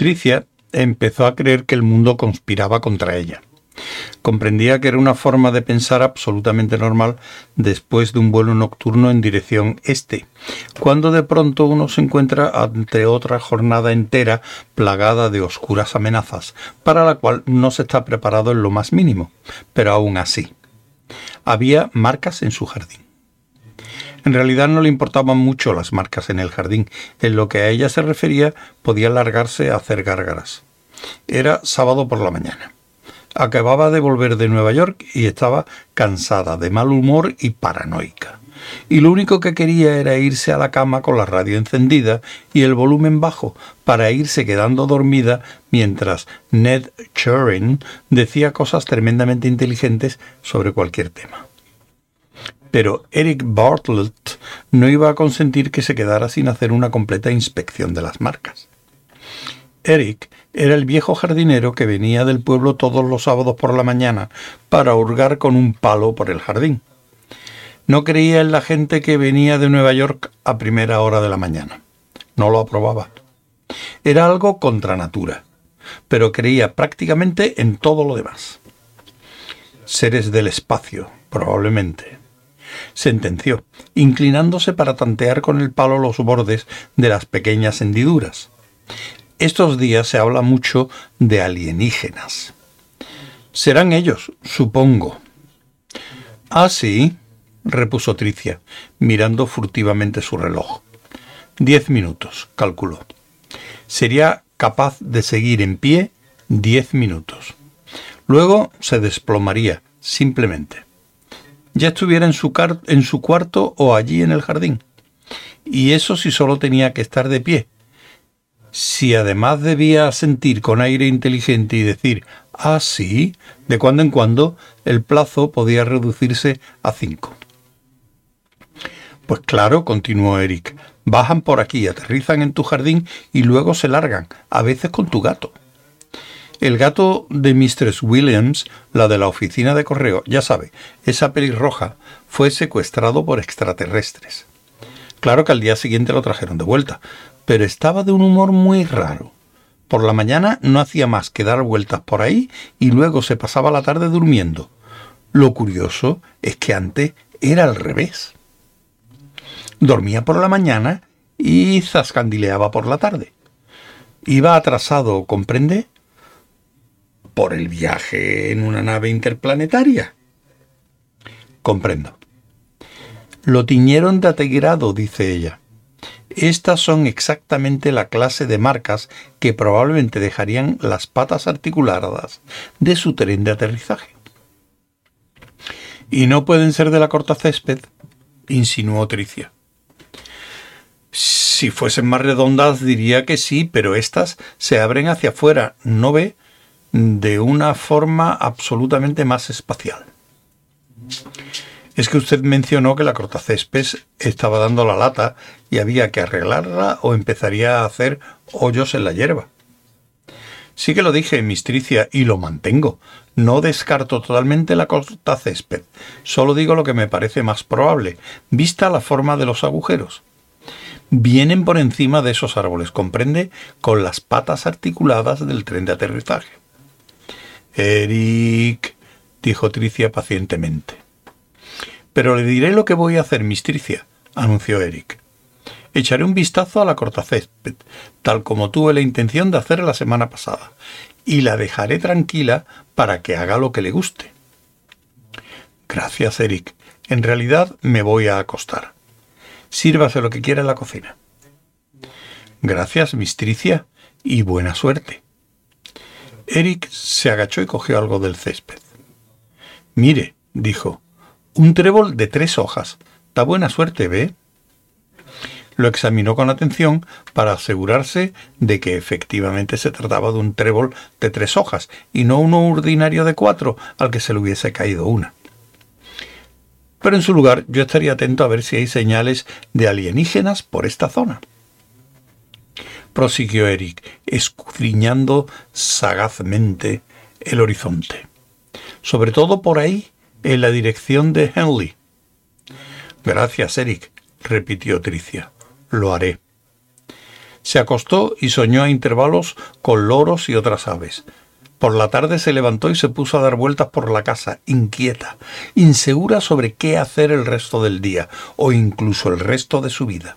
Tricia empezó a creer que el mundo conspiraba contra ella. Comprendía que era una forma de pensar absolutamente normal después de un vuelo nocturno en dirección este, cuando de pronto uno se encuentra ante otra jornada entera plagada de oscuras amenazas, para la cual no se está preparado en lo más mínimo, pero aún así. Había marcas en su jardín. En realidad no le importaban mucho las marcas en el jardín. En lo que a ella se refería, podía largarse a hacer gárgaras. Era sábado por la mañana. Acababa de volver de Nueva York y estaba cansada, de mal humor y paranoica. Y lo único que quería era irse a la cama con la radio encendida y el volumen bajo para irse quedando dormida mientras Ned Churin decía cosas tremendamente inteligentes sobre cualquier tema. Pero Eric Bartlett no iba a consentir que se quedara sin hacer una completa inspección de las marcas. Eric era el viejo jardinero que venía del pueblo todos los sábados por la mañana para hurgar con un palo por el jardín. No creía en la gente que venía de Nueva York a primera hora de la mañana. No lo aprobaba. Era algo contra natura, pero creía prácticamente en todo lo demás. Seres del espacio, probablemente. Sentenció, inclinándose para tantear con el palo los bordes de las pequeñas hendiduras. Estos días se habla mucho de alienígenas. Serán ellos, supongo. Ah, sí, repuso Tricia, mirando furtivamente su reloj. Diez minutos, calculó. Sería capaz de seguir en pie diez minutos. Luego se desplomaría, simplemente. Ya estuviera en su, en su cuarto o allí en el jardín. Y eso si solo tenía que estar de pie, si además debía sentir con aire inteligente y decir ah sí, de cuando en cuando el plazo podía reducirse a cinco. Pues claro, continuó Eric, bajan por aquí, aterrizan en tu jardín y luego se largan, a veces con tu gato. El gato de Mistress Williams, la de la oficina de correo, ya sabe, esa pelirroja, fue secuestrado por extraterrestres. Claro que al día siguiente lo trajeron de vuelta, pero estaba de un humor muy raro. Por la mañana no hacía más que dar vueltas por ahí y luego se pasaba la tarde durmiendo. Lo curioso es que antes era al revés. Dormía por la mañana y zascandileaba por la tarde. Iba atrasado, ¿comprende? Por el viaje en una nave interplanetaria. Comprendo. Lo tiñeron de atigrado, dice ella. Estas son exactamente la clase de marcas que probablemente dejarían las patas articuladas de su tren de aterrizaje. ¿Y no pueden ser de la corta césped? insinuó Tricia. Si fuesen más redondas diría que sí, pero estas se abren hacia afuera, ¿no ve? De una forma absolutamente más espacial. Es que usted mencionó que la cortacésped estaba dando la lata y había que arreglarla o empezaría a hacer hoyos en la hierba. Sí que lo dije, mistricia, y lo mantengo. No descarto totalmente la cortacésped. Solo digo lo que me parece más probable, vista la forma de los agujeros. Vienen por encima de esos árboles, comprende, con las patas articuladas del tren de aterrizaje. Eric, dijo Tricia pacientemente. Pero le diré lo que voy a hacer, mistricia, anunció Eric. Echaré un vistazo a la cortacésped, tal como tuve la intención de hacer la semana pasada, y la dejaré tranquila para que haga lo que le guste. Gracias, Eric. En realidad me voy a acostar. Sírvase lo que quiera en la cocina. Gracias, mistricia, y buena suerte. Eric se agachó y cogió algo del césped. Mire, dijo, un trébol de tres hojas. Da buena suerte, ¿ve? Lo examinó con atención para asegurarse de que efectivamente se trataba de un trébol de tres hojas y no uno ordinario de cuatro al que se le hubiese caído una. Pero en su lugar yo estaría atento a ver si hay señales de alienígenas por esta zona. Prosiguió Eric, escudriñando sagazmente el horizonte. Sobre todo por ahí en la dirección de Henley. Gracias, Eric, repitió Tricia. Lo haré. Se acostó y soñó a intervalos con loros y otras aves. Por la tarde se levantó y se puso a dar vueltas por la casa, inquieta, insegura sobre qué hacer el resto del día o incluso el resto de su vida.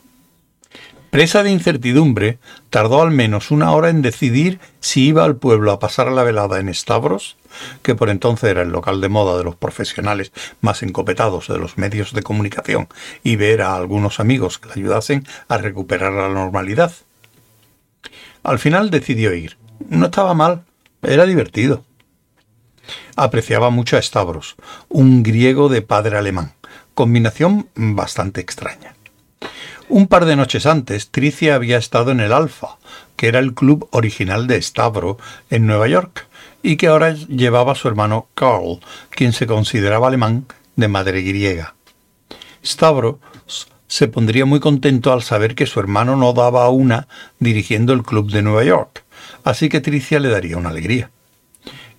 Presa de incertidumbre, tardó al menos una hora en decidir si iba al pueblo a pasar la velada en Stavros, que por entonces era el local de moda de los profesionales más encopetados de los medios de comunicación, y ver a algunos amigos que le ayudasen a recuperar la normalidad. Al final decidió ir. No estaba mal, era divertido. Apreciaba mucho a Stavros, un griego de padre alemán, combinación bastante extraña. Un par de noches antes, Tricia había estado en el Alfa, que era el club original de Stavro en Nueva York, y que ahora llevaba su hermano Carl, quien se consideraba alemán de madre griega. Stavros se pondría muy contento al saber que su hermano no daba una dirigiendo el club de Nueva York, así que Tricia le daría una alegría.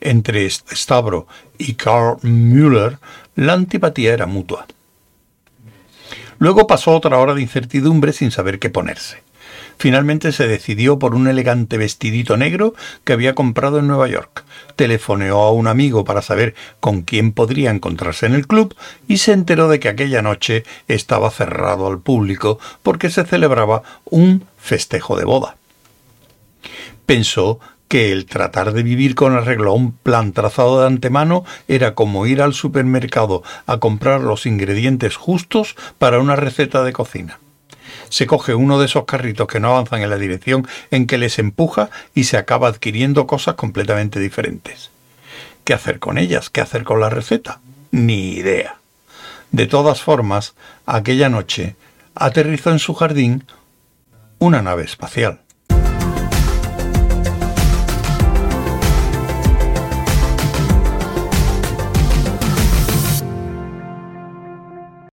Entre Stavro y Karl Müller la antipatía era mutua. Luego pasó otra hora de incertidumbre sin saber qué ponerse. Finalmente se decidió por un elegante vestidito negro que había comprado en Nueva York. Telefoneó a un amigo para saber con quién podría encontrarse en el club y se enteró de que aquella noche estaba cerrado al público porque se celebraba un festejo de boda pensó que el tratar de vivir con arreglo a un plan trazado de antemano era como ir al supermercado a comprar los ingredientes justos para una receta de cocina. Se coge uno de esos carritos que no avanzan en la dirección en que les empuja y se acaba adquiriendo cosas completamente diferentes. ¿Qué hacer con ellas? ¿Qué hacer con la receta? Ni idea. De todas formas, aquella noche aterrizó en su jardín una nave espacial.